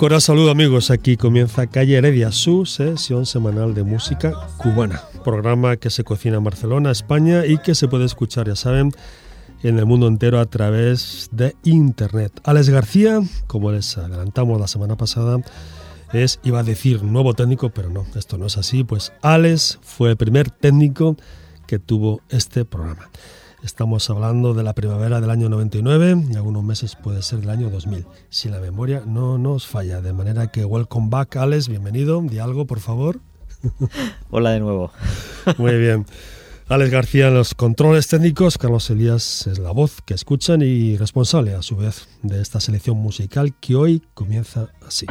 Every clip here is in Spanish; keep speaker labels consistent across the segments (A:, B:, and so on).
A: Un coral saludo amigos, aquí comienza Calle Heredia, su sesión semanal de música cubana, programa que se cocina en Barcelona, España y que se puede escuchar, ya saben, en el mundo entero a través de Internet. Alex García, como les adelantamos la semana pasada, es, iba a decir, nuevo técnico, pero no, esto no es así, pues Alex fue el primer técnico que tuvo este programa. Estamos hablando de la primavera del año 99 y algunos meses puede ser del año 2000, si la memoria no nos falla. De manera que welcome back, Alex, bienvenido. Di algo, por favor.
B: Hola de nuevo.
A: Muy bien. Alex García en los controles técnicos, Carlos Elías es la voz que escuchan y responsable a su vez de esta selección musical que hoy comienza así.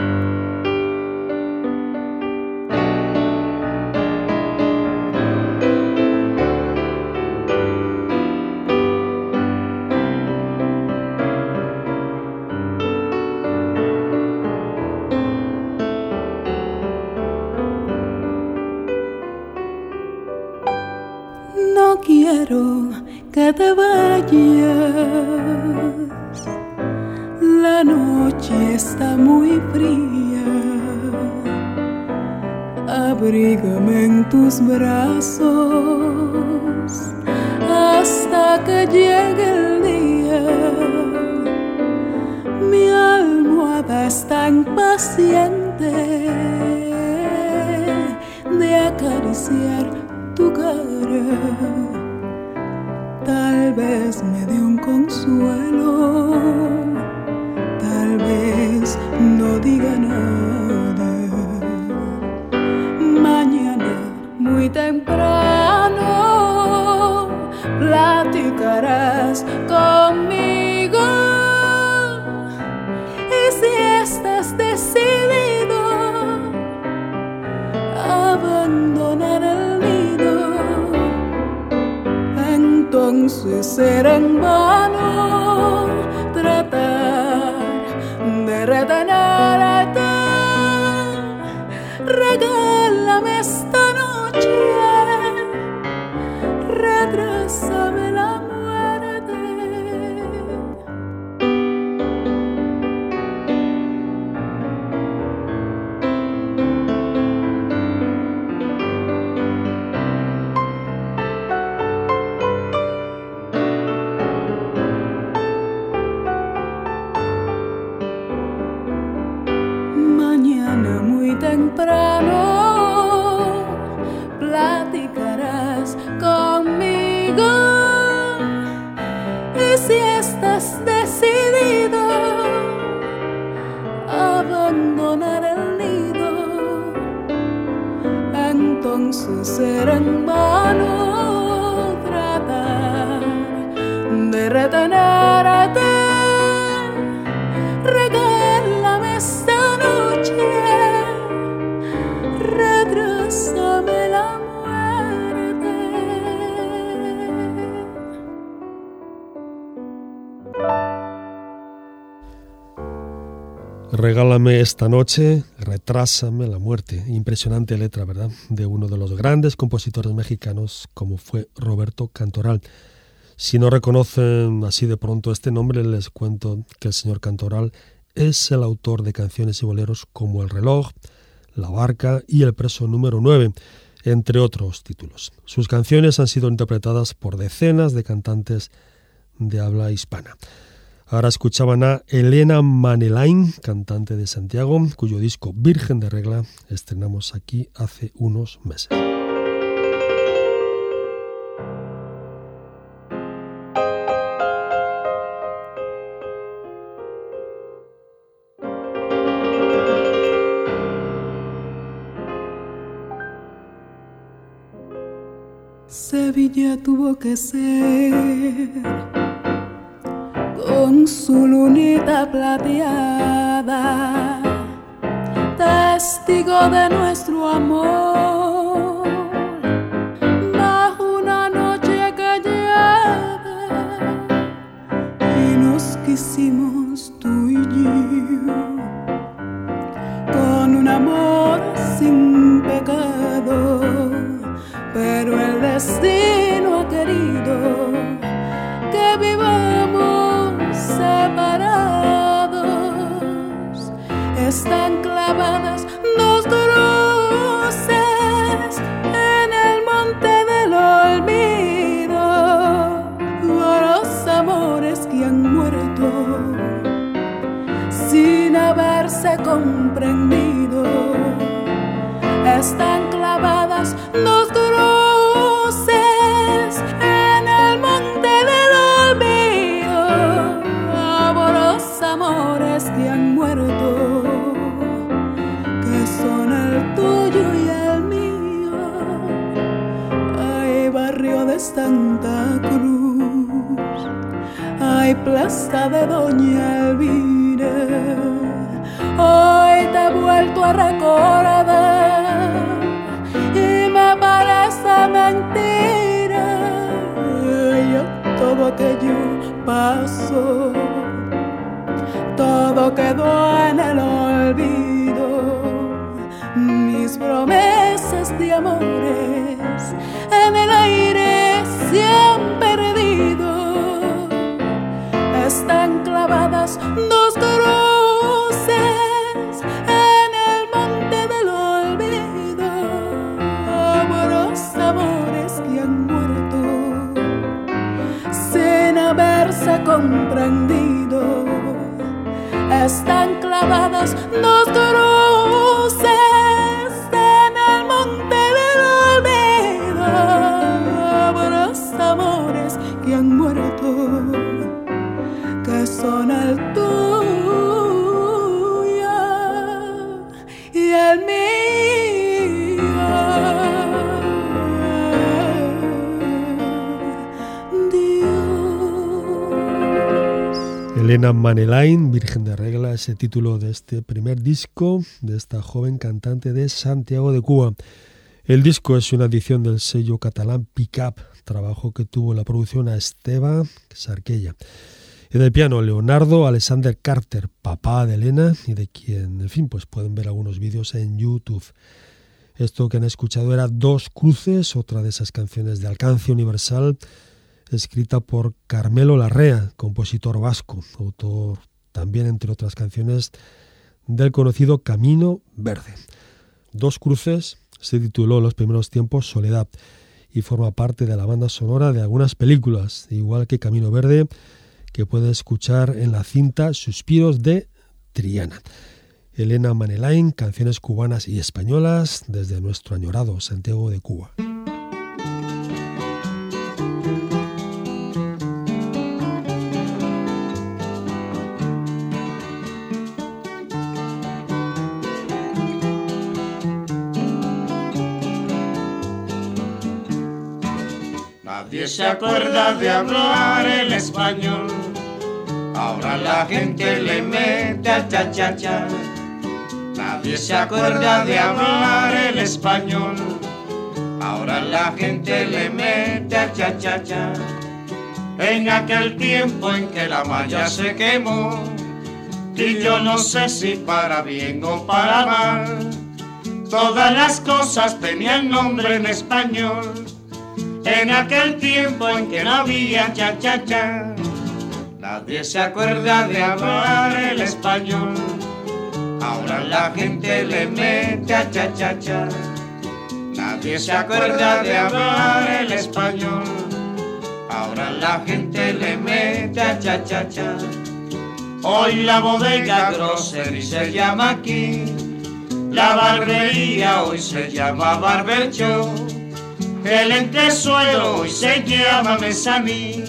C: Que llegue el día. Mi almohada está impaciente de acariciar tu cara tal vez me dé un consuelo, tal vez no diga nada. Mañana muy temprano entonces será en vano tratar de retenerte. Regálame esta
A: Regálame esta noche, retrásame la muerte. Impresionante letra, ¿verdad? De uno de los grandes compositores mexicanos como fue Roberto Cantoral. Si no reconocen así de pronto este nombre, les cuento que el señor Cantoral es el autor de canciones y boleros como El reloj, La barca y El preso número 9, entre otros títulos. Sus canciones han sido interpretadas por decenas de cantantes de habla hispana. Ahora escuchaban a Elena Manelain, cantante de Santiago, cuyo disco Virgen de Regla estrenamos aquí hace unos meses.
C: Sevilla tuvo que ser con su lunita plateada, testigo de nuestro amor. De Santa Cruz, hay plaza de Doña Elvira. Hoy te he vuelto a recordar y me parece mentira. Yo todo aquello pasó, todo quedó en el olvido. Mis promesas de amores se han perdido. Están clavadas dos cruces en el monte del olvido. Los amores que han muerto sin haberse comprendido. Están clavadas dos cruces
A: Elena Manelain, Virgen de Regla, es título de este primer disco de esta joven cantante de Santiago de Cuba. El disco es una edición del sello catalán Pickup, trabajo que tuvo la producción a Esteba Sarquella. En el piano, Leonardo Alexander Carter, papá de Elena y de quien, en fin, pues pueden ver algunos vídeos en YouTube. Esto que han escuchado era Dos Cruces, otra de esas canciones de alcance universal, escrita por Carmelo Larrea, compositor vasco, autor también, entre otras canciones, del conocido Camino Verde. Dos Cruces se tituló en los primeros tiempos Soledad y forma parte de la banda sonora de algunas películas, igual que Camino Verde, que puede escuchar en la cinta Suspiros de Triana. Elena Manelain, canciones cubanas y españolas desde nuestro añorado Santiago de Cuba.
D: Nadie se acuerda de hablar el español. Ahora la gente le mete a cha cha cha. Nadie se acuerda de hablar el español. Ahora la gente le mete a cha cha cha. En aquel tiempo en que la malla se quemó, y yo no sé si para bien o para mal, todas las cosas tenían nombre en español. En aquel tiempo en que no había cha cha cha, nadie se acuerda de hablar el español. Ahora la gente le mete a cha cha cha. Nadie se acuerda de hablar el español. Ahora la gente le mete a cha cha cha. Hoy la bodega grocery se llama aquí. La barbería hoy se llama barber shop. El entresuelo hoy se llama mesaní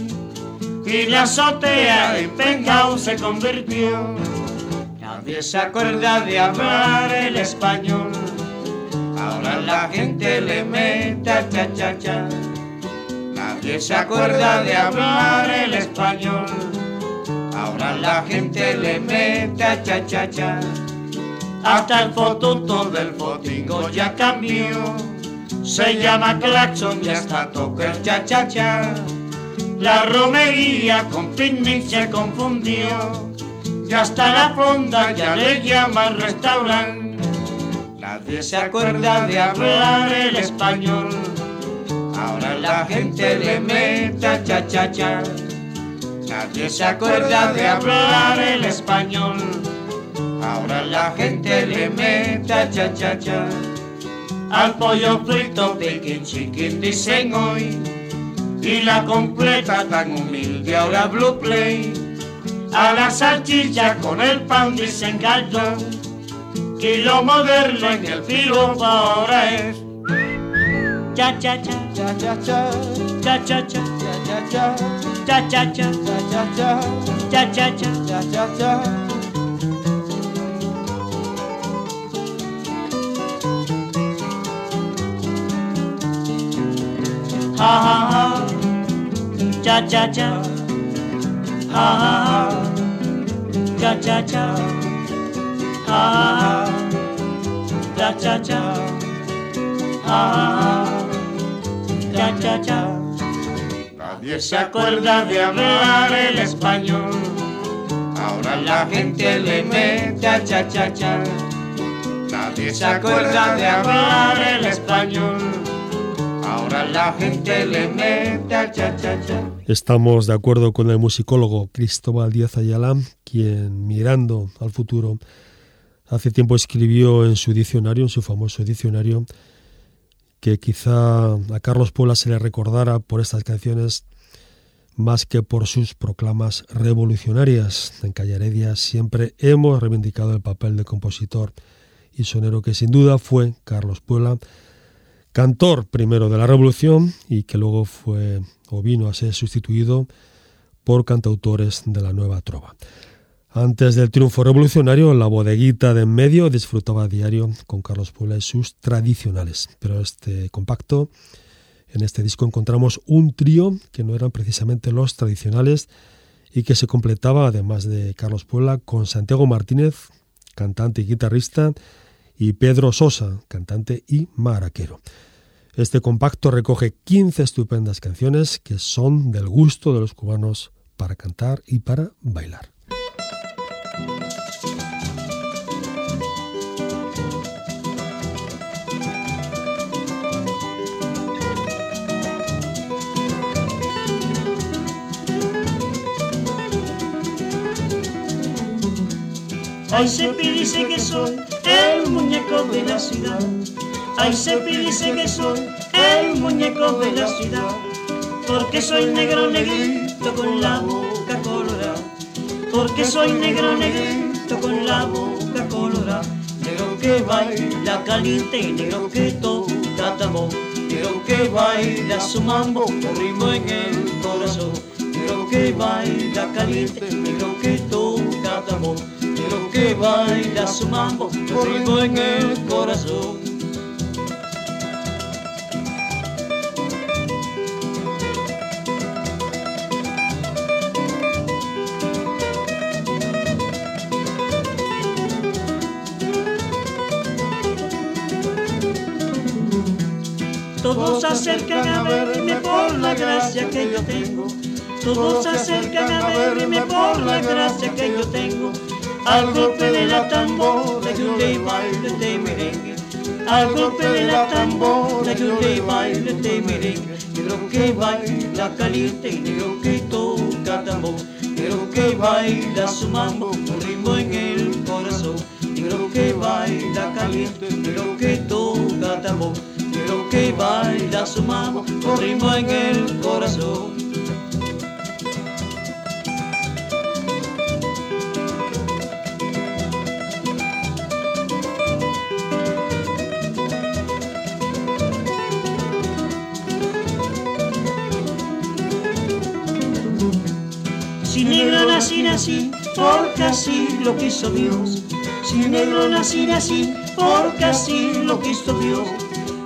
D: y la azotea en penthouse se convirtió. Nadie se acuerda de hablar el español. Ahora la gente le mete a cha cha cha.
E: Nadie se acuerda de hablar el español. Ahora la gente le mete a cha cha cha. Hasta el fotuto del fotingo ya cambió. Se llama claxon y hasta toca el cha cha cha. La romería con picnic se confundió. Y hasta la fonda ya le llaman restaurante. Nadie se acuerda de hablar el español. Ahora la gente le mete a cha cha cha. Nadie se acuerda de hablar el español. Ahora la gente le mete a cha cha cha. Al pollo frito, Peking chicken dicen hoy. Y la completa tan humilde ahora Blue Play. A la salchicha con el pan dicen gallo. Y lo moderno en el piropo ahora es. Cha cha cha,
F: Cha cha cha,
E: cha cha cha,
F: cha cha cha,
E: cha cha cha,
F: cha cha cha,
E: cha cha cha.
F: cha cha cha.
E: Ha ha ha, cha cha cha, ha ha ha, cha cha cha, ha ha ha, cha cha cha, ha ha ha, cha cha cha. Nadie se acuerda de hablar el español. Ahora la gente le mete a cha cha cha. Nadie se acuerda de hablar el español.
A: Estamos de acuerdo con el musicólogo Cristóbal Díaz Ayala, quien mirando al futuro hace tiempo escribió en su diccionario, en su famoso diccionario, que quizá a Carlos Puebla se le recordara por estas canciones más que por sus proclamas revolucionarias. En Calle Heredia siempre hemos reivindicado el papel de compositor y sonero que sin duda fue Carlos Puebla, cantor primero de la Revolución y que luego fue o vino a ser sustituido por cantautores de la nueva trova. Antes del triunfo revolucionario, la bodeguita de en medio disfrutaba a diario con Carlos Puebla y sus tradicionales. Pero este compacto, en este disco encontramos un trío que no eran precisamente los tradicionales y que se completaba, además de Carlos Puebla, con Santiago Martínez, cantante y guitarrista, y Pedro Sosa, cantante y maraquero. Este compacto recoge 15 estupendas canciones que son del gusto de los cubanos para cantar y para bailar.
E: Ay, Sepi dice que soy el muñeco de la ciudad. Ay, Sepi dice que soy el muñeco de la ciudad. Porque soy negro negrito con la boca colorada. Porque soy negro negrito con la boca colorada. Negro que baila caliente y negro que toca tambor. Negro que baila su mambo con ritmo en el corazón. Negro que baila caliente, negro que toca. Que baila su mambo ritmo en el corazón. Todos se acercan a verme por la gracia que yo tengo. Todos se acercan a verme por la gracia que yo tengo. Al golpe de la tambora yo le bailo de merengue. Al golpe de la tambora yo le bailo de merengue. Negro que baila caliente negro que toca tambor. Negro que baila su mambo con ritmo en el corazón. Negro que baila caliente, negro que toca tambor. Negro que baila su mambo con ritmo en el corazón. Nací, porque así lo quiso Dios. Si negro nací, nací, porque así lo quiso Dios.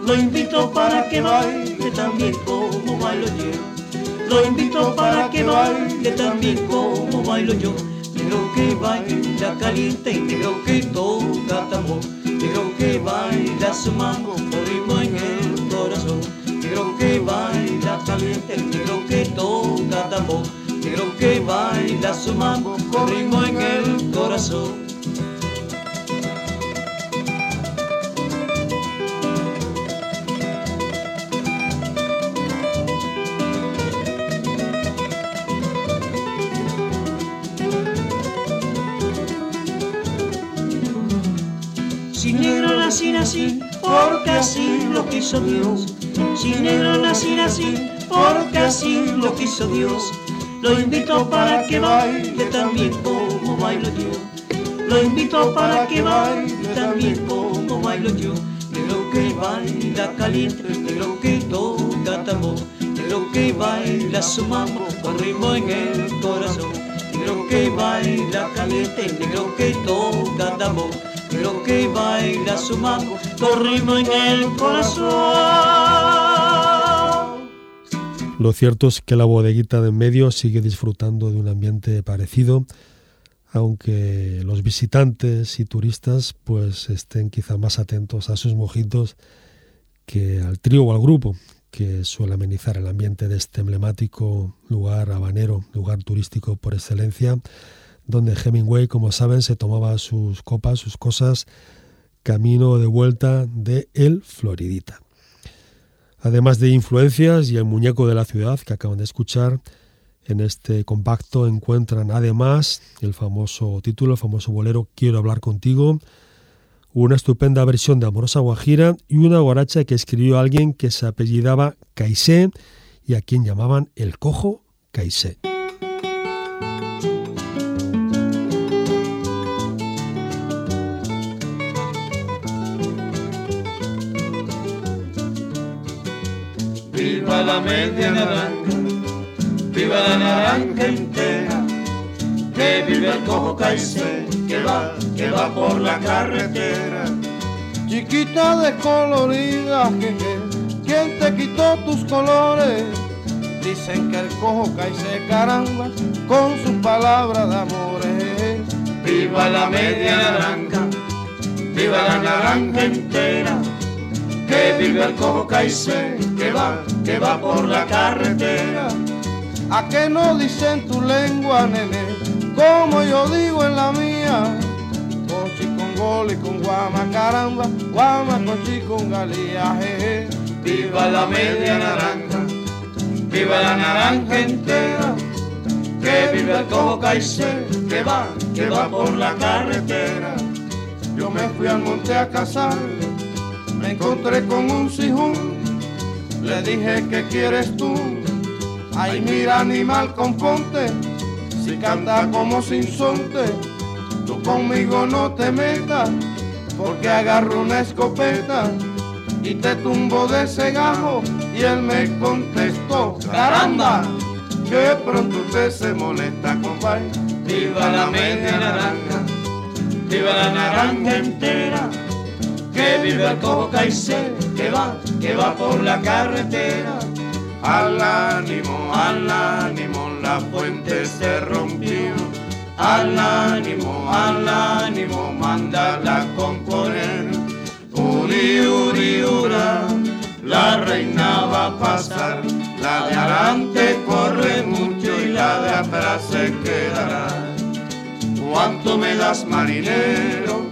E: Lo invito para que baile también como bailo yo. Lo invito para que baile también como bailo yo. Negro que baila caliente y negro que toca tambor. Negro que baila su con ritmo en el corazón. Negro que baila caliente, negro que toca tambor. Negro que baila su mambo con en el corazón. Si negro nací, nací, porque así lo quiso Dios. Si negro nací, nací, porque así lo quiso Dios. Lo invito para que baile también como bailo yo. Lo invito para que baile también como bailo yo. Negro que baila caliente, negro que toca tambor. Negro que baila su mambo con ritmo en el corazón. Negro que baila caliente, negro que toca tambor. Negro que baila su mambo con ritmo en el corazón.
A: Lo cierto es que la bodeguita de en medio sigue disfrutando de un ambiente parecido, aunque los visitantes y turistas pues estén quizá más atentos a sus mojitos que al trío o al grupo que suele amenizar el ambiente de este emblemático lugar habanero, lugar turístico por excelencia, donde Hemingway, como saben, se tomaba sus copas, sus cosas, camino de vuelta de El Floridita. Además de influencias y el muñeco de la ciudad que acaban de escuchar, en este compacto encuentran además el famoso título, el famoso bolero Quiero hablar contigo, una estupenda versión de Amorosa Guajira y una guaracha que escribió alguien que se apellidaba Caisé y a quien llamaban el cojo Caisé.
D: La media naranja, viva la naranja entera, que vive el cojo caicé, que va, que va por la carretera.
F: Chiquita descolorida, jeje, ¿quién te quitó tus colores? Dicen que el cojo caicé caramba con sus palabras de amores.
D: Viva la media naranja, viva la naranja entera, que vive el cojo caicé, que va, que va por la carretera.
F: ¿A qué no dicen tu lengua, nene? Como yo digo en la mía. Cochi con gol y con guama, caramba, guama, cochi con galía, jeje.
D: Viva la media naranja, viva la naranja entera, que vive el cojo caicé, que va, que va por la carretera.
F: Yo me fui al monte a cazar, me encontré con un sijún, le dije, ¿qué quieres tú? Ay, mira, animal, componte, si canta como sinsonte, tú conmigo no te metas, porque agarro una escopeta y te tumbo de ese gajo. Y él me contestó, caramba, que pronto usted se molesta, compadre.
D: Viva la media naranja, viva la naranja entera, que vive el cojo caicé, que va, que va por la carretera. Al ánimo, al ánimo, la fuente se rompió. Al ánimo, al ánimo, mándala a componer. Uri, uri, ura, la reina va a pasar. La de adelante corre mucho y la de atrás se quedará. ¿Cuánto me das marinero?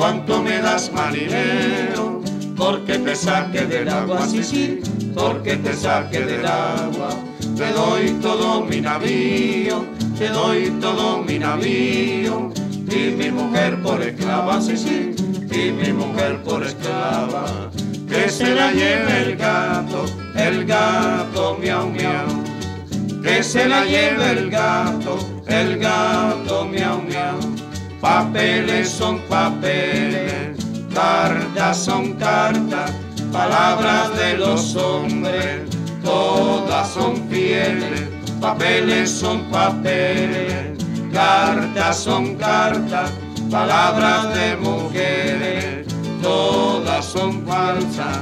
D: ¿Cuánto me das marinero? Porque te saque del agua, sí, sí, porque te saque del agua. Te doy todo mi navío, te doy todo mi navío. Y mi mujer por esclava, sí, sí, y mi mujer por esclava. Que se la lleve el gato, el gato miau miau. Que se la lleve el gato, el gato miau miau. Papeles son papeles, cartas son cartas, palabras de los hombres, todas son fieles. Papeles son papeles, cartas son cartas, palabras de mujeres, todas son falsas.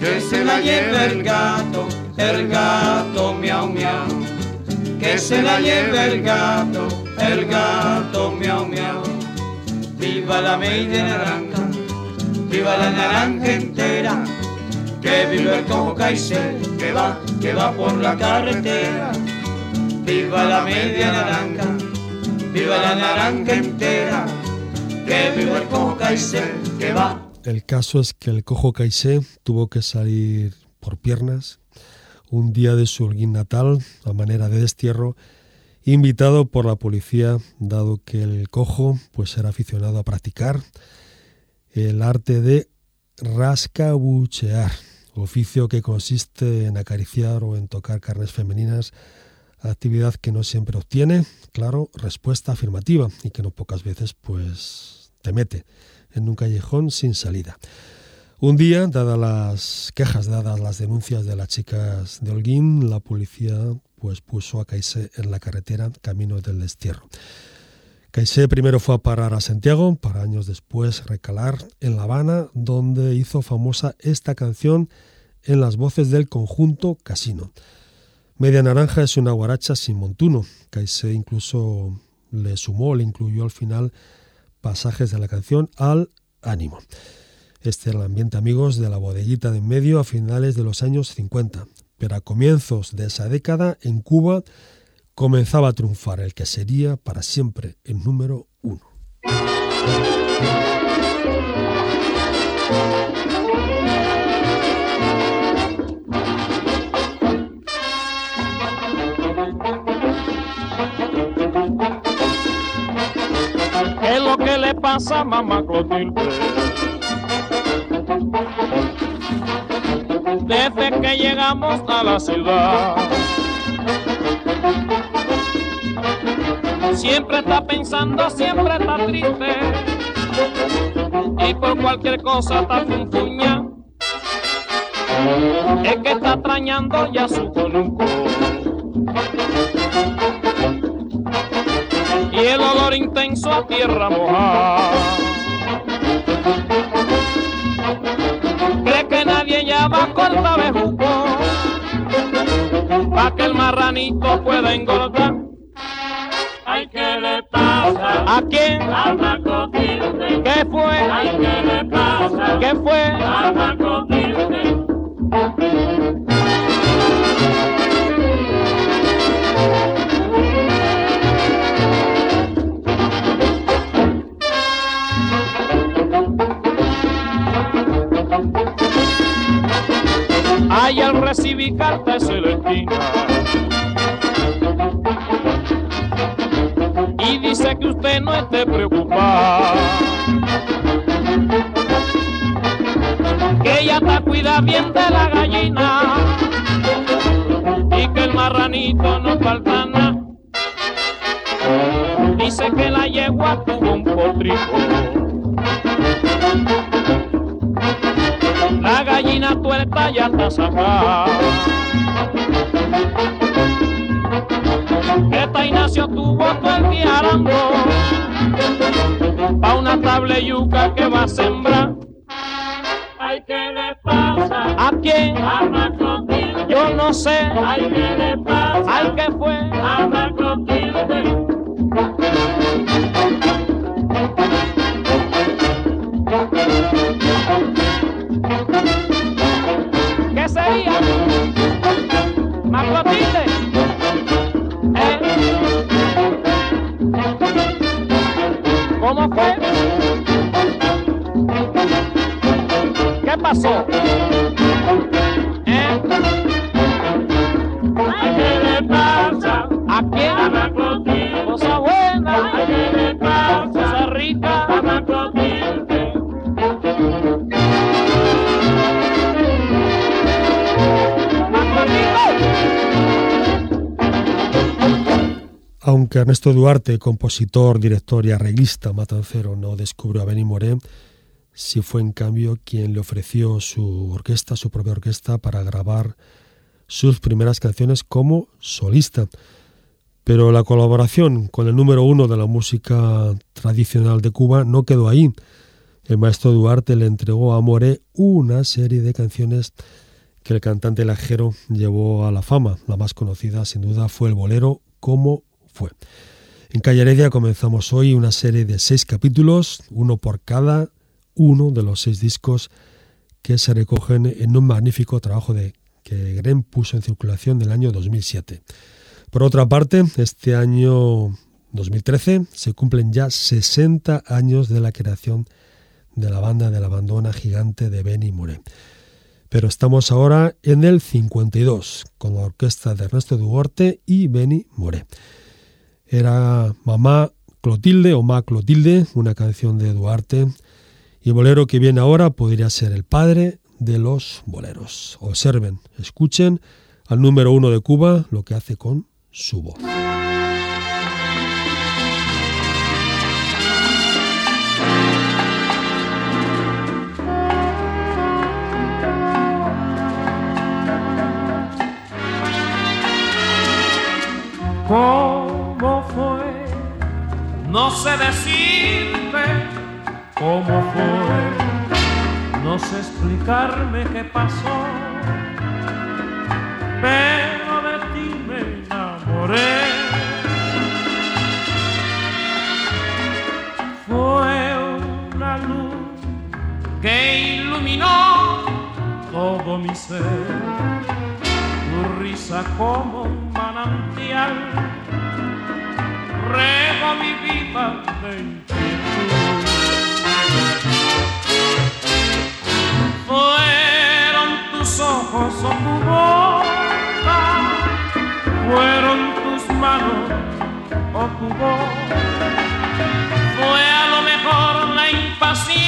D: Que se la lleve el gato, el gato miau miau. que se la lleve el gato, el gato miau miau. Viva la media naranja, viva la naranja entera, que viva el cojo caicel, que va, que va por la carretera. Viva la media naranja, viva la naranja entera, que viva el cojo caicel, que va.
A: El caso es que el cojo Caisé tuvo que salir por piernas un día de su holguín natal, a manera de destierro, invitado por la policía, dado que el cojo pues era aficionado a practicar el arte de rascabuchear, oficio que consiste en acariciar o en tocar carnes femeninas, actividad que no siempre obtiene, claro, respuesta afirmativa y que no pocas veces pues te mete en un callejón sin salida. Un día, dadas las quejas, dadas las denuncias de las chicas de Holguín, la policía pues puso a Caisé en la carretera camino del destierro. Caisé primero fue a parar a Santiago, para años después recalar en La Habana, donde hizo famosa esta canción en las voces del conjunto Casino. Media Naranja es una guaracha sin montuno. Caisé incluso le sumó, le incluyó al final pasajes de la canción al ánimo. Este era el ambiente, amigos, de la bodeguita de en medio a finales de los años 50. Pero a comienzos de esa década, en Cuba, comenzaba a triunfar el que sería para siempre el número uno.
G: ¿Qué es lo que le pasa a mamá Clotilde? Desde que llegamos a la ciudad, siempre está pensando, siempre está triste, y por cualquier cosa está funfuña. Es que está extrañando ya su conuco. y el olor intenso a tierra mojada. Cree que nadie ya va a cortar bejuco pa' que el marranito pueda engordar.
H: Ay, ¿qué le pasa?
G: ¿A quién?
H: A Macotilde.
G: ¿Qué fue?
H: Ay, ¿qué le pasa?
G: ¿Qué fue?
H: A Macotilde.
G: Ay, al recibir carta Celestina. Y dice que usted no esté preocupada. Que ella está cuida bien de la gallina. Y que el marranito no falta nada. Dice que la yegua tuvo un potrico. Gallina tuerta ya está sacada. Esta Ignacio tuvo todo el día arando pa' una tabla yuca que va a sembrar.
H: Ay, ¿qué le pasa?
G: ¿A quién?
H: A.
G: Yo no sé.
H: Ay, ¿qué le pasa?
G: Ay, ¿qué fue?
H: A Macotilde.
G: ¿Qué ¿Cómo fue? ¿Qué pasó?
A: Ernesto Duarte, compositor, director y arreglista matancero, no descubrió a Benny Moré, sí fue en cambio quien le ofreció su orquesta, su propia orquesta, para grabar sus primeras canciones como solista. Pero la colaboración con el número uno de la música tradicional de Cuba no quedó ahí. El maestro Duarte le entregó a Moré una serie de canciones que el cantante lajero llevó a la fama. La más conocida, sin duda, fue el bolero cómo En Calle Heredia comenzamos hoy una serie de seis capítulos, uno por cada uno de los seis discos que se recogen en un magnífico trabajo de que Gren puso en circulación en el año 2007. Por otra parte, este año 2013 se cumplen ya 60 años de la creación de la banda de la bandona gigante de Benny Moré. Pero estamos ahora en el 52 con la orquesta de Ernesto Duarte y Benny Moré. Era Mamá Clotilde o Ma Clotilde, una canción de Duarte, y el bolero que viene ahora podría ser el padre de los boleros. Observen, escuchen al número uno de Cuba lo que hace con su voz.
G: No sé decirte cómo fue. No sé explicarme qué pasó. Pero de ti me enamoré. Fue una luz que iluminó todo mi ser tu risa como un manantial, rego mi vida. Fueron tus ojos o tu boca, fueron tus manos o tu voz, fue a lo mejor la impaciencia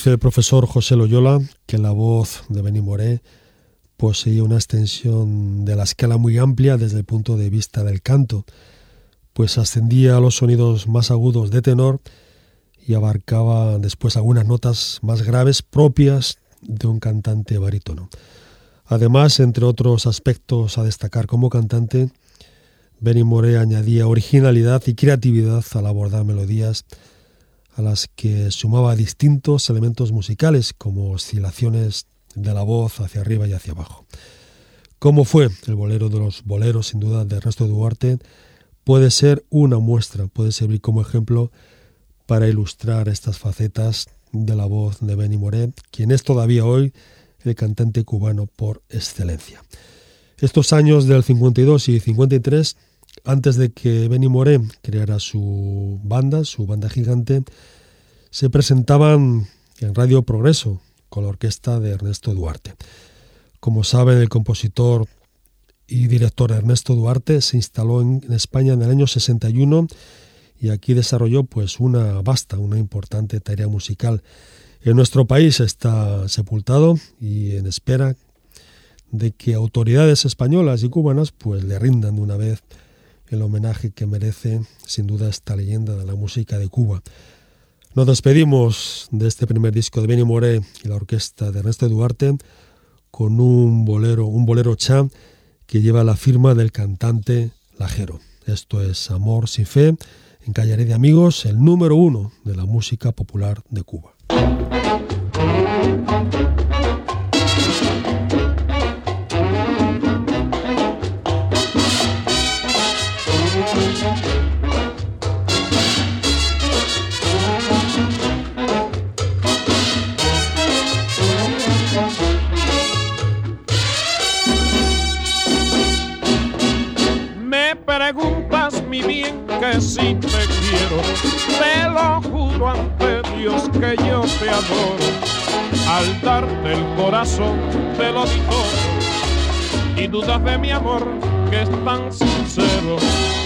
A: Dice el profesor José Loyola que la voz de Benny Moré poseía una extensión de la escala muy amplia desde el punto de vista del canto, pues ascendía a los sonidos más agudos de tenor y abarcaba después algunas notas más graves propias de un cantante barítono. Además, entre otros aspectos a destacar como cantante, Benny Moré añadía originalidad y creatividad al abordar melodías a las que sumaba distintos elementos musicales como oscilaciones de la voz hacia arriba y hacia abajo. Como fue el bolero de los boleros, sin duda, de Ernesto Duarte, puede ser una muestra, puede servir como ejemplo para ilustrar estas facetas de la voz de Benny Moré, quien es todavía hoy el cantante cubano por excelencia. Estos años del 52 y 53, antes de que Benny Moré creara su banda, su banda gigante, se presentaban en Radio Progreso con la orquesta de Ernesto Duarte. Como saben, el compositor y director Ernesto Duarte se instaló en España en el año 61 y aquí desarrolló pues una vasta, una importante tarea musical. En nuestro país está sepultado y en espera de que autoridades españolas y cubanas pues le rindan de una vez el homenaje que merece sin duda esta leyenda de la música de Cuba. Nos despedimos de este primer disco de Benny Moré y la orquesta de Ernesto Duarte con un bolero, un bolero cha que lleva la firma del cantante Lajero. Esto es Amor sin fe en Calle de Amigos, el número uno de la música popular de Cuba.
H: Que si te quiero, te lo juro ante Dios que yo te adoro. Al darte el corazón te lo digo y dudas de mi amor que es tan sincero.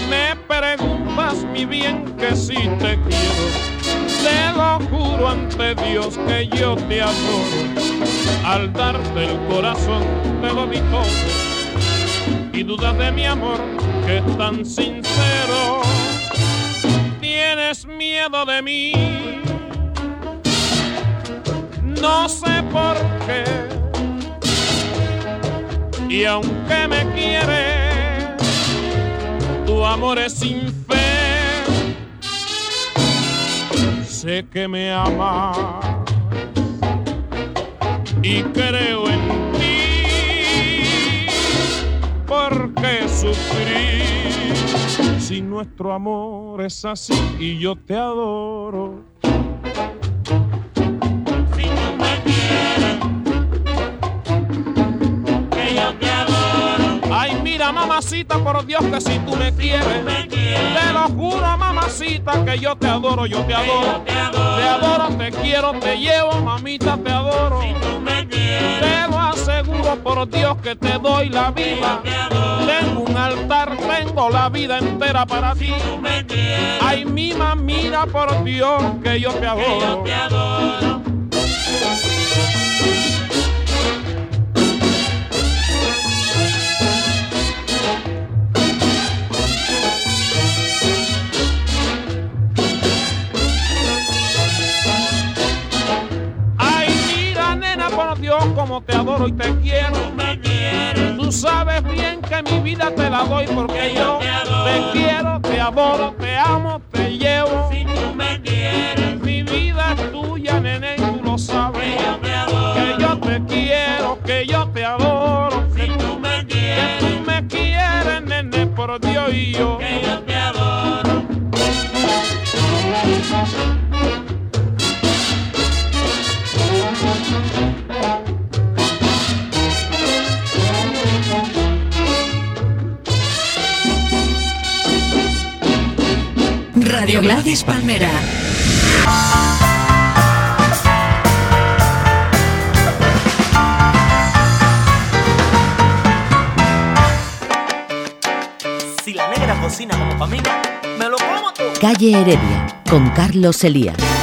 H: Me preguntas mi bien que si te quiero, te lo juro ante Dios que yo te adoro. Al darte el corazón te lo digo y dudas de mi amor que es tan sincero tienes miedo de mí. No sé por qué. Y aunque me quieres, tu amor es sin fe. Sé que me amas y creo en ti. Porque sufrir si nuestro amor es así y yo te adoro. Mira, mamacita, por Dios que si tú me quieres, te lo juro, mamacita, que yo te adoro, yo te adoro.
I: te adoro.
H: Te adoro, te quiero, te llevo, mamita, te adoro.
I: Si tú me quieres,
H: Te lo aseguro por Dios que te doy la vida.
I: te adoro.
H: Tengo un altar, tengo la vida entera para ti.
I: Tú me quieres,
H: Ay, mima, mira por Dios que yo te
I: que yo
H: adoro.
I: te adoro.
H: Como te adoro y te quiero.
I: Tú me quieres,
H: Tú sabes bien que mi vida te la doy porque yo
I: te adoro.
H: te quiero, te adoro, te amo, te llevo.
I: si tú me quieres,
H: Mi vida es tuya, nene, y tú lo sabes.
I: que yo te adoro.
H: Que yo te quiero, que yo te adoro.
I: Si tú me
H: Que
I: quieres,
H: tú me quieres, nene, por Dios y yo.
I: que yo te adoro.
J: Radio Gladys Palmera.
K: Si la negra cocina como familia, me lo como tú.
J: Calle Heredia, con Carlos Elías.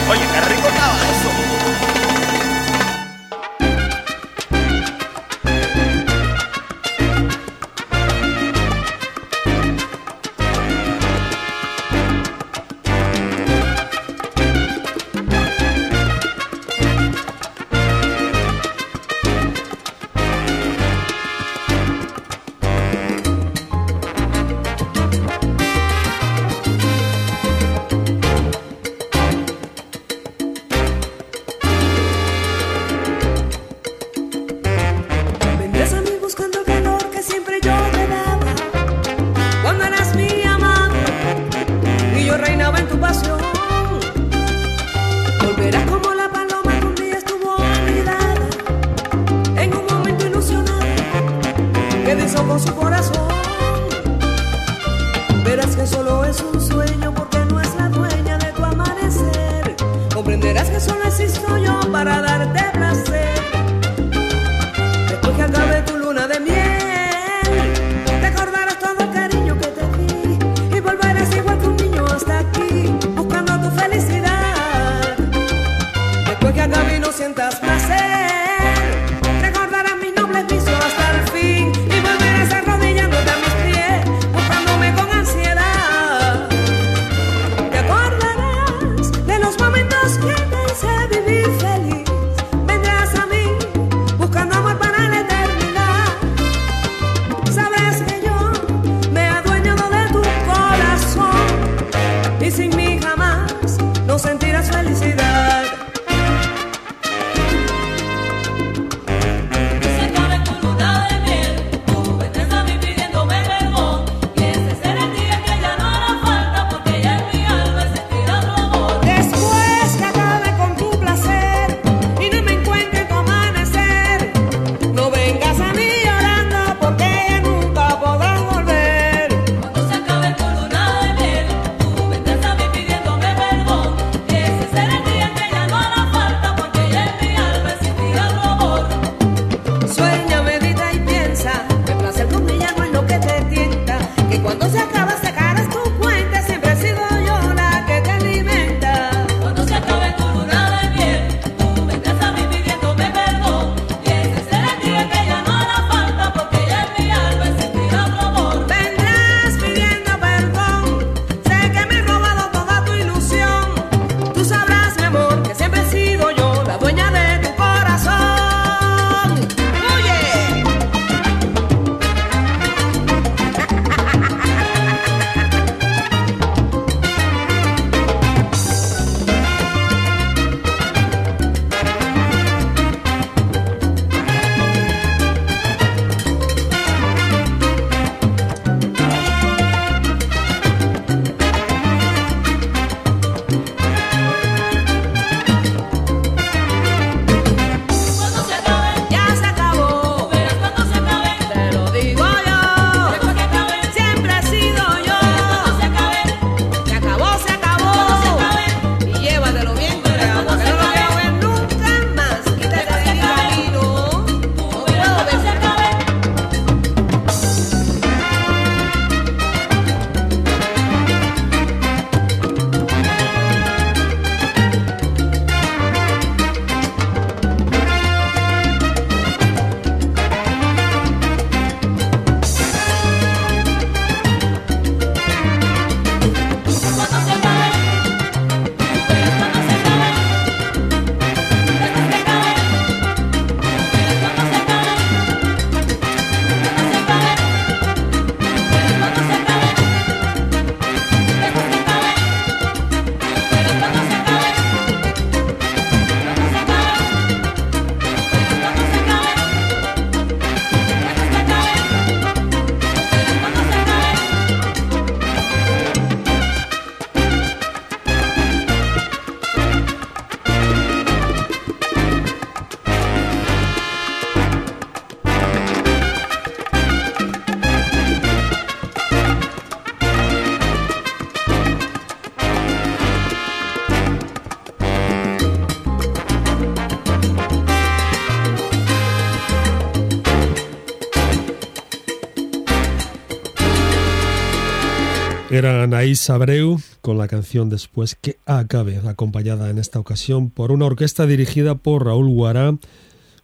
A: Era Anaís Abreu con la canción Después que acabe, acompañada en esta ocasión por una orquesta dirigida por Raúl Guará,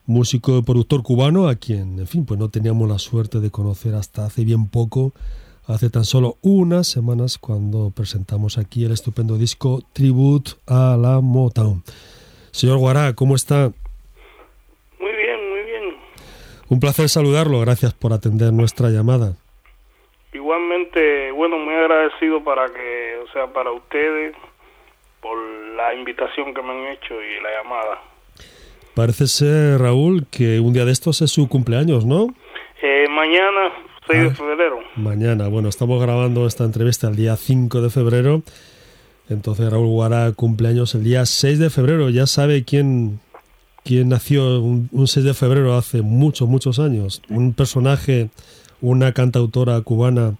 A: músico y productor cubano, a quien, en fin, pues no teníamos la suerte de conocer hasta hace bien poco, hace tan solo unas semanas cuando presentamos aquí el estupendo disco Tribute a la Motown. Señor Guará, ¿cómo está?
L: Muy bien, muy bien.
A: Un placer saludarlo, gracias por atender nuestra llamada.
L: Igualmente, bueno, muy agradecido para que, o sea, para ustedes por la invitación que me han hecho y la llamada.
A: Parece ser, Raúl, que un día de estos es su cumpleaños, ¿no?
L: Eh, mañana, 6 de
A: Ah.
L: febrero.
A: Mañana, bueno, estamos grabando esta entrevista el día 5 de febrero. Entonces Raúl Guará cumpleaños el día 6 de febrero. Ya sabe quién, quién nació un, un 6 de febrero hace muchos, muchos años. Un personaje, una cantautora cubana.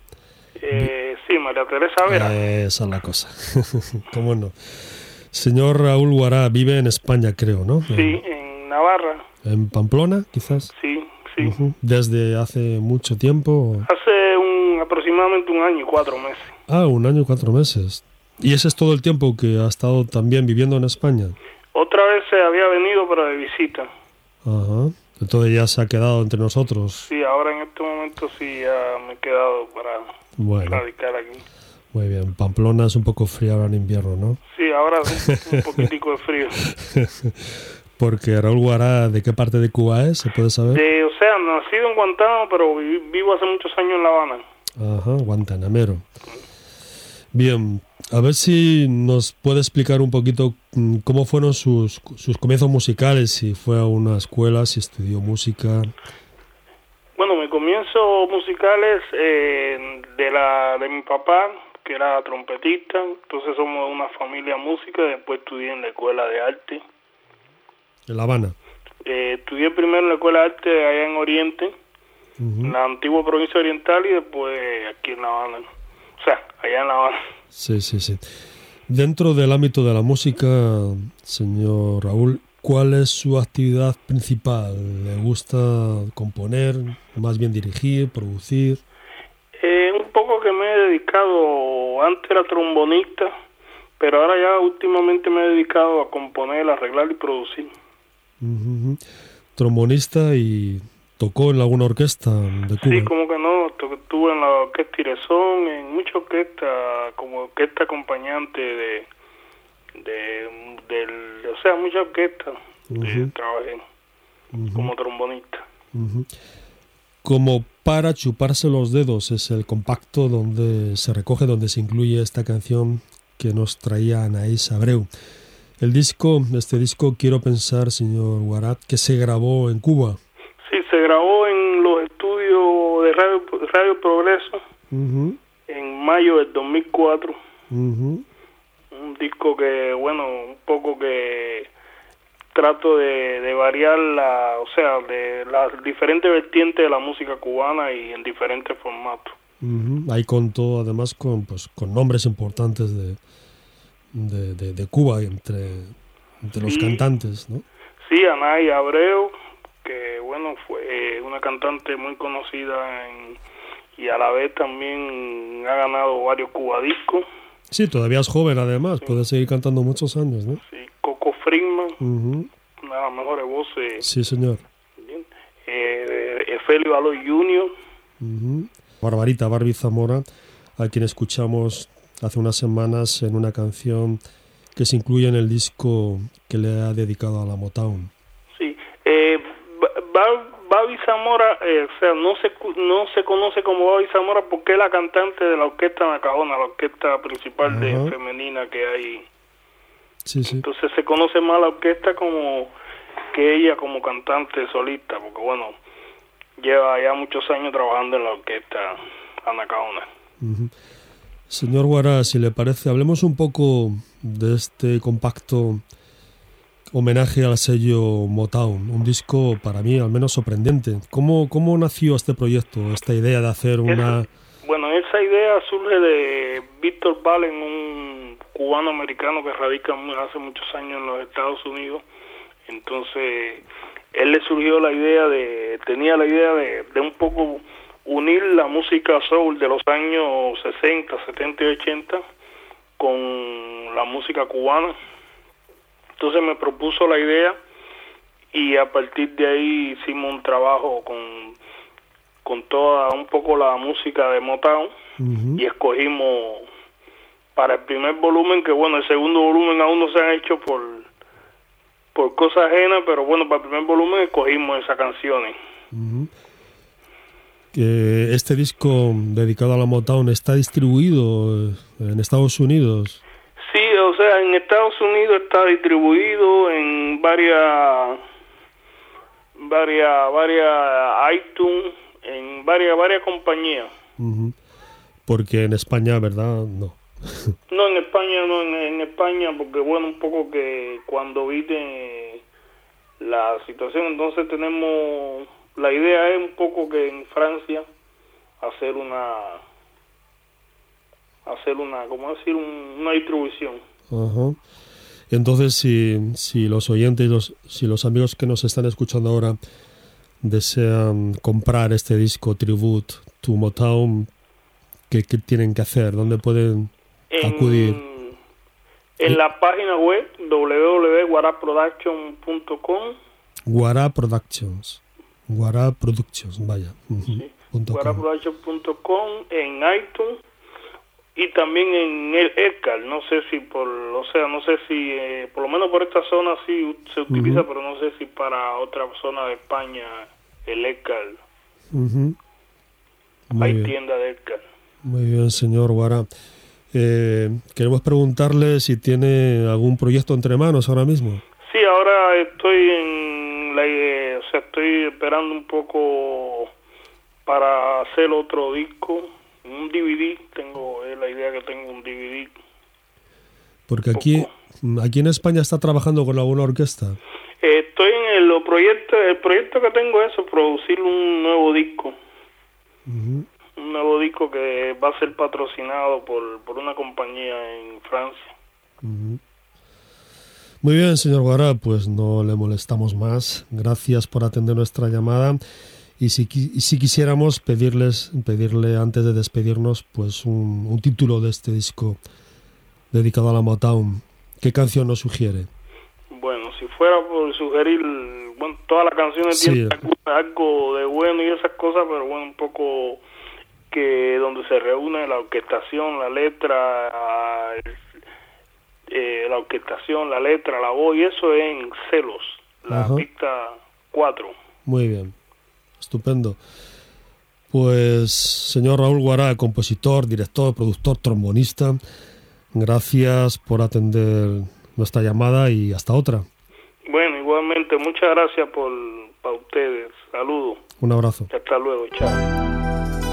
L: Eh, sí, María Teresa Vera.
A: Esa es la cosa. ¿Cómo no? Señor Raúl Guará vive en España, creo, ¿no?
L: sí, en Navarra.
A: En Pamplona, quizás.
L: Sí, sí.
A: Desde hace mucho tiempo.
L: Hace un aproximadamente un año y cuatro meses.
A: Ah, un año y cuatro meses. ¿Y ese es todo el tiempo que ha estado también viviendo en España?
L: Otra vez se había venido, pero de visita.
A: Ajá. Entonces ya se ha quedado entre nosotros.
L: Sí, ahora en este momento sí ya me he quedado para
A: Bueno,
L: radicar aquí.
A: muy bien. Pamplona es un poco fría ahora en invierno, ¿no?
L: Sí, ahora un, un poquitico de frío.
A: Porque Raúl Guará, ¿de qué parte de Cuba es? ¿Se puede saber?
L: De, o sea, nacido en Guantánamo, pero vi- vivo hace muchos años en La Habana.
A: Ajá, Guantanamero. Bien, a ver si nos puede explicar un poquito mm, cómo fueron sus, sus comienzos musicales, si fue a una escuela, si estudió música.
L: Bueno, mis comienzos musicales eh, de la de mi papá, que era trompetista, entonces somos una familia música, después estudié en la escuela de arte.
A: En La Habana.
L: Eh, estudié primero en la escuela de arte allá en Oriente, en la antigua provincia oriental, y después aquí en La Habana. O sea, allá en La Habana.
A: Sí, sí, sí. Dentro del ámbito de la música, señor Raúl, ¿cuál es su actividad principal? ¿Le gusta componer, más bien dirigir, producir?
L: Eh, un poco que me he dedicado, antes era trombonista, pero ahora ya últimamente me he dedicado a componer, arreglar y producir.
A: Trombonista y tocó en alguna orquesta de Cuba.
L: Sí, como que no, estuve en la orquesta Irezón, en muchas orquestas, como orquesta acompañante de, de, del, o sea, muchas orquestas, trabajé como trombonista.
A: Como para chuparse los dedos es el compacto donde se recoge, donde se incluye esta canción que nos traía Anaís Abreu. El disco, este disco, quiero pensar, señor Guarat, que se grabó en Cuba.
L: Se grabó en los estudios de Radio, Radio Progreso en mayo del 2004.
A: ujú.
L: un disco que bueno un poco que trato de, de variar la o sea de las diferentes vertientes de la música cubana y en diferentes formatos
A: Ujú, Ahí contó además con, pues, con nombres importantes de, de, de- de Cuba entre, entre los cantantes, ¿no?
L: sí Anay Abreu que bueno fue eh, una cantante muy conocida en- y a la vez también ha ganado varios cubadiscos
A: Sí, todavía es joven además, puede seguir cantando muchos años, ¿no?
L: sí Coco Friedman
A: Ujú,
L: una de las mejores voces
A: Sí, señor.
L: bien, eh, Efelio Aloy Jr.
A: Ujú. Barbarita Barbie Zamora, a quien escuchamos hace unas semanas en una canción que se incluye en el disco que le ha dedicado a la Motown.
L: Babi Zamora, eh, o sea, no se no se conoce como Babi Zamora porque es la cantante de la orquesta Nacajona, la orquesta principal de femenina que hay.
A: Sí, sí.
L: Entonces se conoce más la orquesta como que ella como cantante solista, porque bueno, lleva ya muchos años trabajando en la orquesta Anacaona.
A: Señor Guará, si le parece, hablemos un poco de este compacto homenaje al sello Motown, un disco para mí al menos sorprendente. ¿Cómo, cómo nació este proyecto, esta idea de hacer una...
L: Bueno, esa idea surge de Víctor Valen, un cubano americano que radica hace muchos años en los Estados Unidos. Entonces, él le surgió la idea de, tenía la idea de, de un poco unir la música soul de los años 60, 70 y 80 con la música cubana. Entonces me propuso la idea y a partir de ahí hicimos un trabajo con, con toda un poco la música de Motown y escogimos para el primer volumen, que bueno, el segundo volumen aún no se han hecho por, por cosas ajenas, pero bueno, para el primer volumen escogimos esas canciones.
A: Que este disco dedicado a la Motown está distribuido en Estados Unidos.
L: O sea, en Estados Unidos está distribuido en varias varias varias iTunes, en varias varias compañías.
A: Porque en España, ¿verdad? No.
L: No, en España no, en, en España, porque bueno, un poco que cuando viste la situación, entonces tenemos, la idea es un poco que en Francia hacer una, hacer una, ¿cómo decir? Un- una distribución.
A: Ajá. Entonces, si, si los oyentes, los, si los amigos que nos están escuchando ahora desean comprar este disco Tribute to Motown, ¿qué, qué tienen que hacer? ¿Dónde pueden acudir?
L: En la página web www.guaraproduction.com
A: Guara Productions. Guara Productions, vaya. ujú, punto com.
L: guaraproduction.com en iTunes y también en el ECAL, no sé si por, o sea, no sé si, eh, por lo menos por esta zona sí se utiliza, pero no sé si para otra zona de España el ECAL, hay
A: bien.
L: tienda de ECAL.
A: Muy bien, señor Guara. Eh, queremos preguntarle si tiene algún proyecto entre manos ahora mismo.
L: Sí, ahora estoy en la, eh, o sea, estoy esperando un poco para hacer otro disco, un DVD, tengo, es la idea que tengo un DVD.
A: Porque aquí, aquí en España está trabajando con alguna orquesta.
L: Eh, Estoy en el proyecto, el proyecto que tengo es producir un nuevo disco, un nuevo disco que va a ser patrocinado por, por una compañía en Francia.
A: Muy bien, señor Guara, pues no le molestamos más. Gracias por atender nuestra llamada. Y si, y si quisiéramos pedirles, pedirle antes de despedirnos, pues un, un título de este disco dedicado a la Motown. ¿Qué canción nos sugiere?
L: Bueno, si fuera por sugerir, bueno, todas las canciones
A: Sí.
L: tienen algo, algo de bueno y esas cosas, pero bueno, un poco que donde se reúne la orquestación, la letra, el- eh, la orquestación, la letra, la voz, y eso es en Celos, la
A: Ajá.
L: pista 4.
A: Muy bien, estupendo. Pues, señor Raúl Guará, compositor, director, productor, trombonista, gracias por atender nuestra llamada y hasta otra.
L: Bueno, igualmente, muchas gracias por para ustedes. Saludos.
A: Un abrazo.
L: Hasta luego. Chao.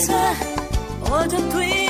M: Otra.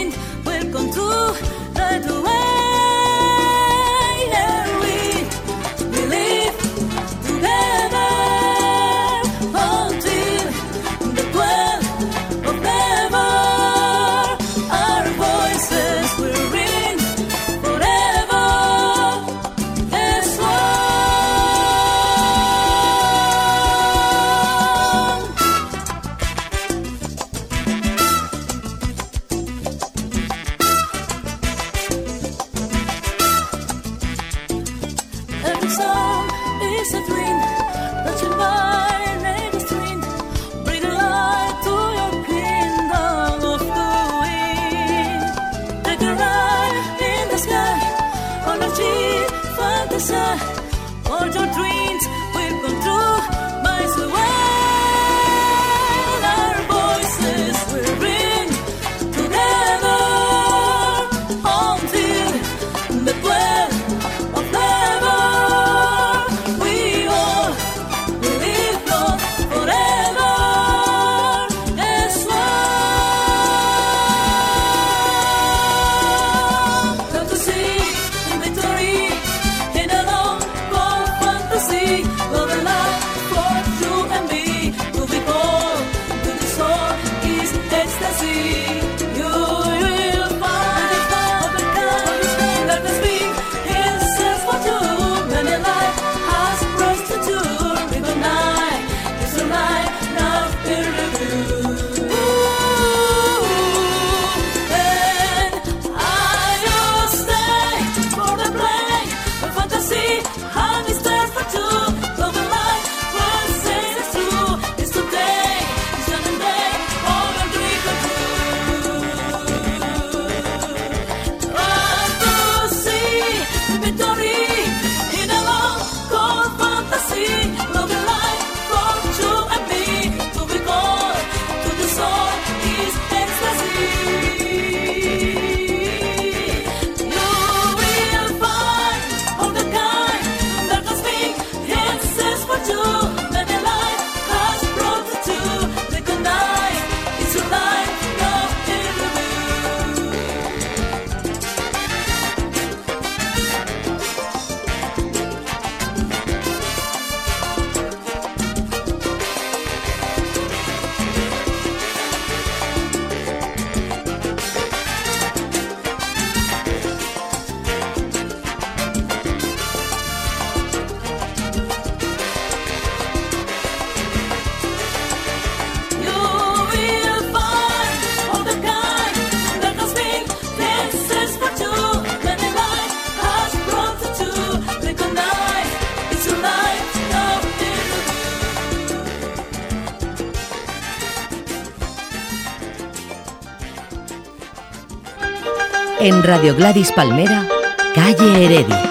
J: En Radio Gladys Palmera, Calle Heredia.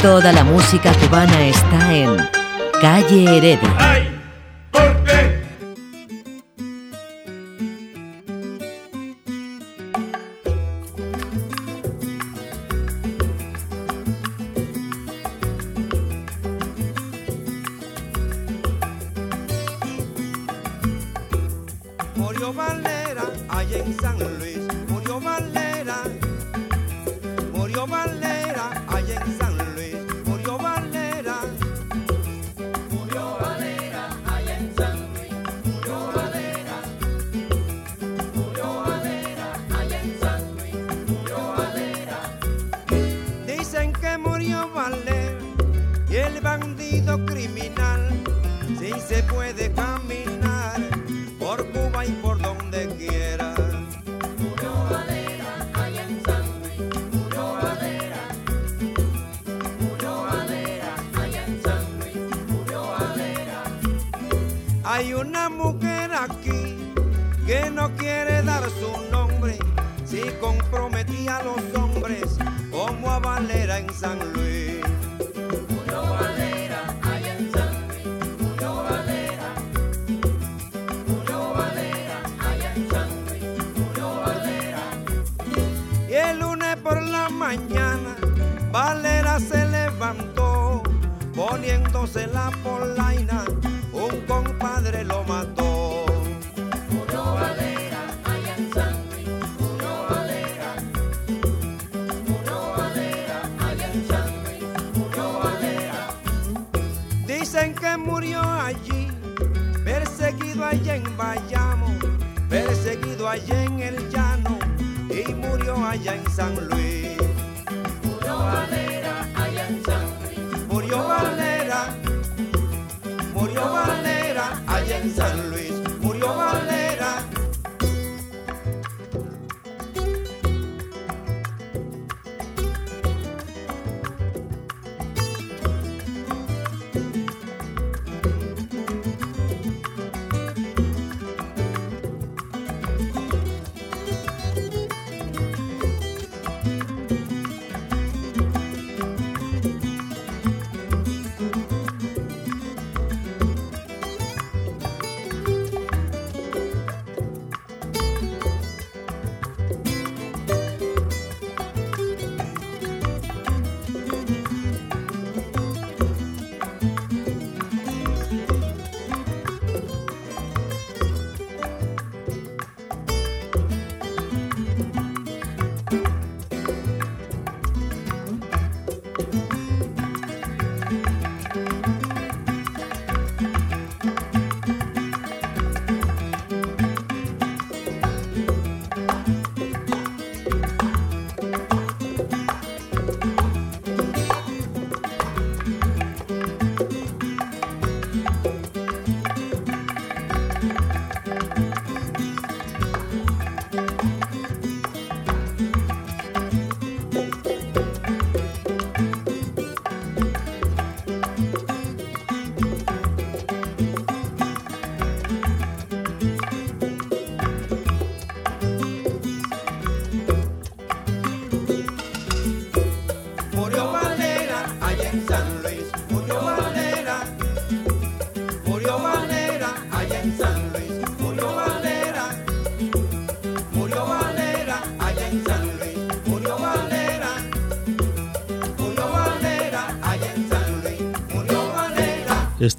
J: Toda la música cubana está en Calle Heredia.
N: los hombres como a Valera en San Luis. Murió Valera allá en San Luis, Valera, murió Valera allá en San Luis, Valera. Y el lunes por la mañana Valera se levantó poniéndose la polaina, un compadre lo mató. allá en Bayamo, perseguido allá en el llano y murió allá en San Luis. Murió Valera allá en San Luis. Murió Valera, murió Valera allá en San Luis.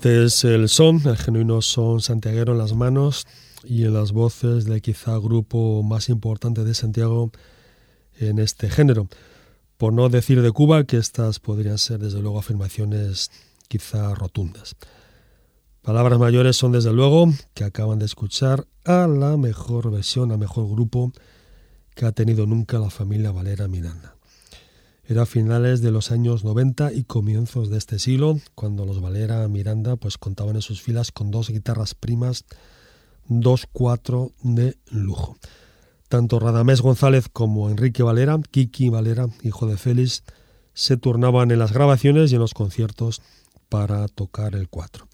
A: Este es el son, el genuino son santiaguero en las manos y en las voces del quizá grupo más importante de Santiago en este género. Por no decir de Cuba que estas podrían ser desde luego afirmaciones quizá rotundas. Palabras mayores son desde luego que acaban de escuchar a la mejor versión, al mejor grupo que ha tenido nunca la familia Valera Miranda. Era a finales de los años 90 y comienzos de este siglo, cuando los Valera Miranda pues contaban en sus filas con dos guitarras primas, dos cuatro de lujo. Tanto Radamés González como Enrique Valera, Kiki Valera, hijo de Félix, se turnaban en las grabaciones y en los conciertos para tocar el cuatro.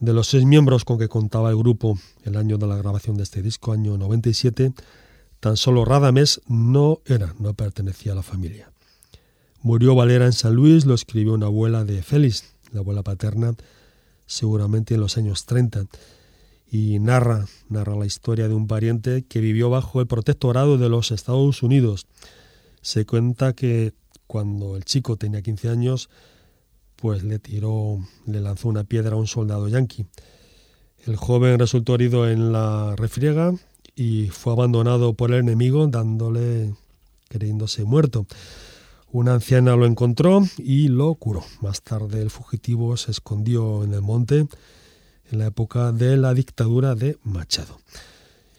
A: De los seis miembros con que contaba el grupo el año de la grabación de este disco, año 97, tan solo Radamés no era, no pertenecía a la familia. Murió Valera en San Luis, lo escribió una abuela de Félix, la abuela paterna, seguramente en los años 30, y narra, narra la historia de un pariente que vivió bajo el protectorado de los Estados Unidos. Se cuenta que cuando el chico tenía 15 años, pues le tiró, le lanzó una piedra a un soldado yanqui. El joven resultó herido en la refriega y fue abandonado por el enemigo dándole creyéndose muerto. Una anciana lo encontró y lo curó. Más tarde el fugitivo se escondió en el monte en la época de la dictadura de Machado.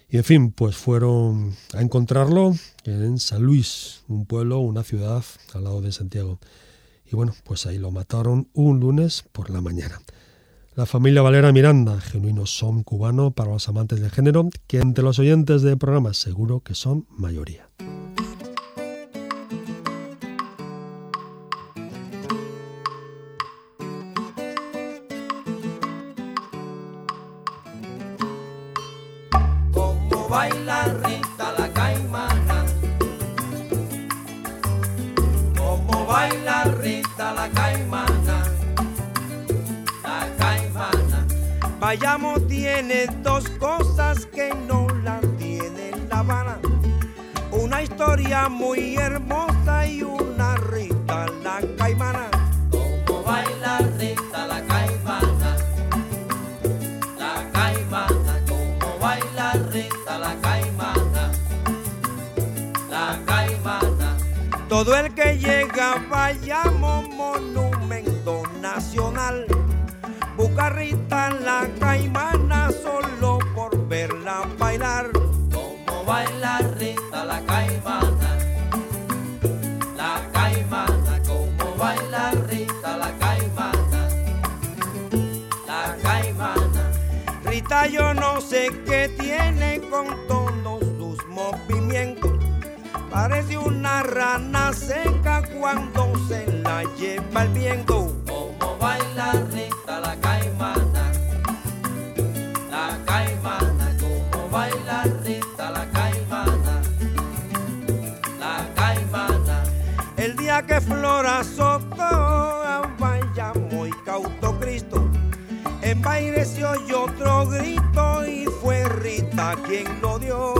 A: Y en fin, pues fueron a encontrarlo en San Luis, un pueblo, una ciudad al lado de Santiago. Y bueno, pues ahí lo mataron un lunes por la mañana. La familia Valera Miranda, genuino son cubano para los amantes del género, que entre los oyentes de programas seguro que son mayoría.
N: Baila Rita la caimana, como baila Rita la caimana, la caimana. Vayamos tiene dos cosas que no la tiene La Habana. Una historia muy hermosa y una Rita la caimana. Como baila Rita la caimana, Todo el que llega vayamos monumento nacional. Busca a Rita la caimana solo por verla bailar. Como baila Rita la caimana, la caimana. Como baila Rita la caimana, la caimana. Rita yo no sé qué tiene con movimientos. Parece una rana seca cuando se la lleva el viento. Como baila Rita la caimana, la caimana. Como baila Rita la caimana, la caimana. El día que Flora Soto vaya muy cauto Cristo. En baile se oyó otro grito y fue Rita quien lo dio.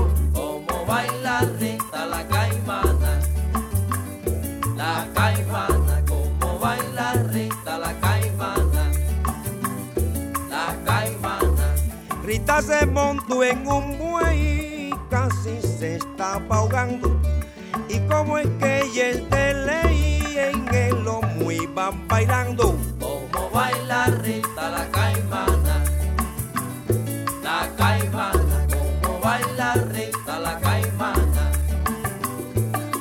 N: Se montó en un buey y casi se estaba ahogando. Y como es que ella es de ley, en el lomo iban bailando. Como baila Rita la caimana, la caimana. Como baila Rita la caimana,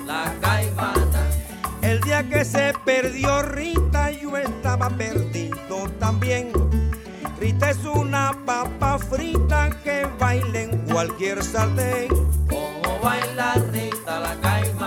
N: la caimana. El día que se perdió Rita, yo estaba perdido también. Rita es una papa frita que baila en cualquier sartén. Como baila la caimana,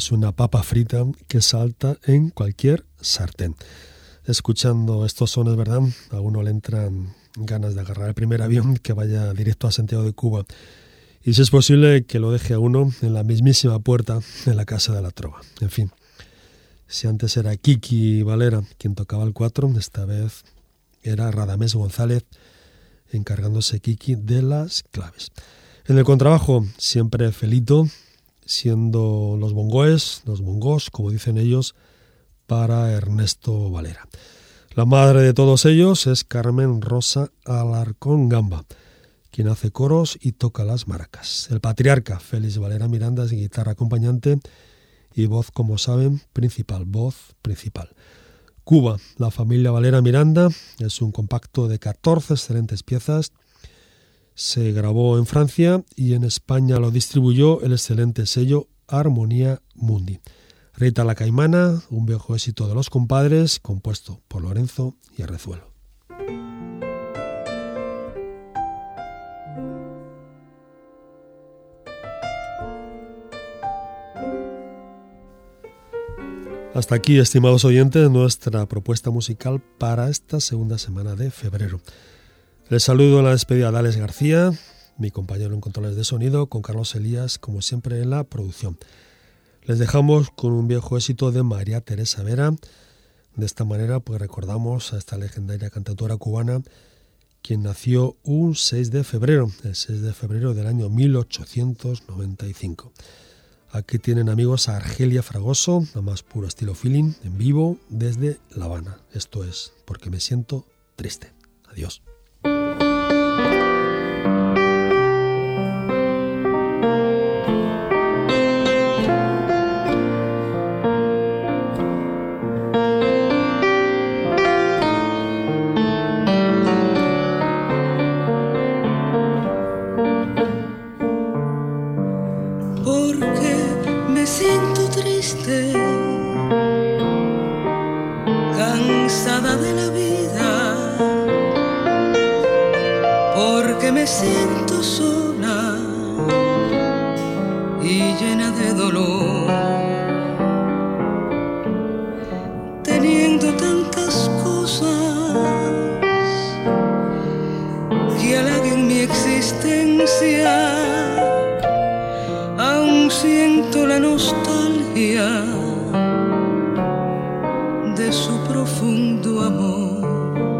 A: es una papa frita que salta en cualquier sartén. Escuchando estos sones, ¿verdad? A uno le entran ganas de agarrar el primer avión que vaya directo a Santiago de Cuba. Y si es posible, que lo deje a uno en la mismísima puerta de la Casa de la Trova. En fin, si antes era Kiki Valera quien tocaba el cuatro, esta vez era Radamés González encargándose Kiki de las claves. En el contrabajo, siempre Felito, siendo los bongoes, los bongos, como dicen ellos, para Ernesto Valera. La madre de todos ellos es Carmen Rosa Alarcón Gamba, quien hace coros y toca las maracas. El patriarca Félix Valera Miranda es guitarra acompañante y voz, como saben, principal, voz principal. Cuba, la familia Valera Miranda, es un compacto de 14 excelentes piezas. Se grabó en Francia y en España lo distribuyó el excelente sello Armonía Mundi. Rita la Caimana, un viejo éxito de los compadres, compuesto por Lorenzo y Arrezuelo. Hasta aquí, estimados oyentes, nuestra propuesta musical para esta segunda semana de febrero. Les saludo en la despedida de Alex García, mi compañero en controles de sonido, con Carlos Elías, como siempre, en la producción. Les dejamos con un viejo éxito de María Teresa Vera. De esta manera, pues recordamos a esta legendaria cantautora cubana, quien nació un 6 de febrero, el 6 de febrero del año 1895. Aquí tienen amigos a Argelia Fragoso, a más puro estilo feeling, en vivo desde La Habana. Esto es porque me siento triste. Adiós.
O: thank you. De su profundo amor.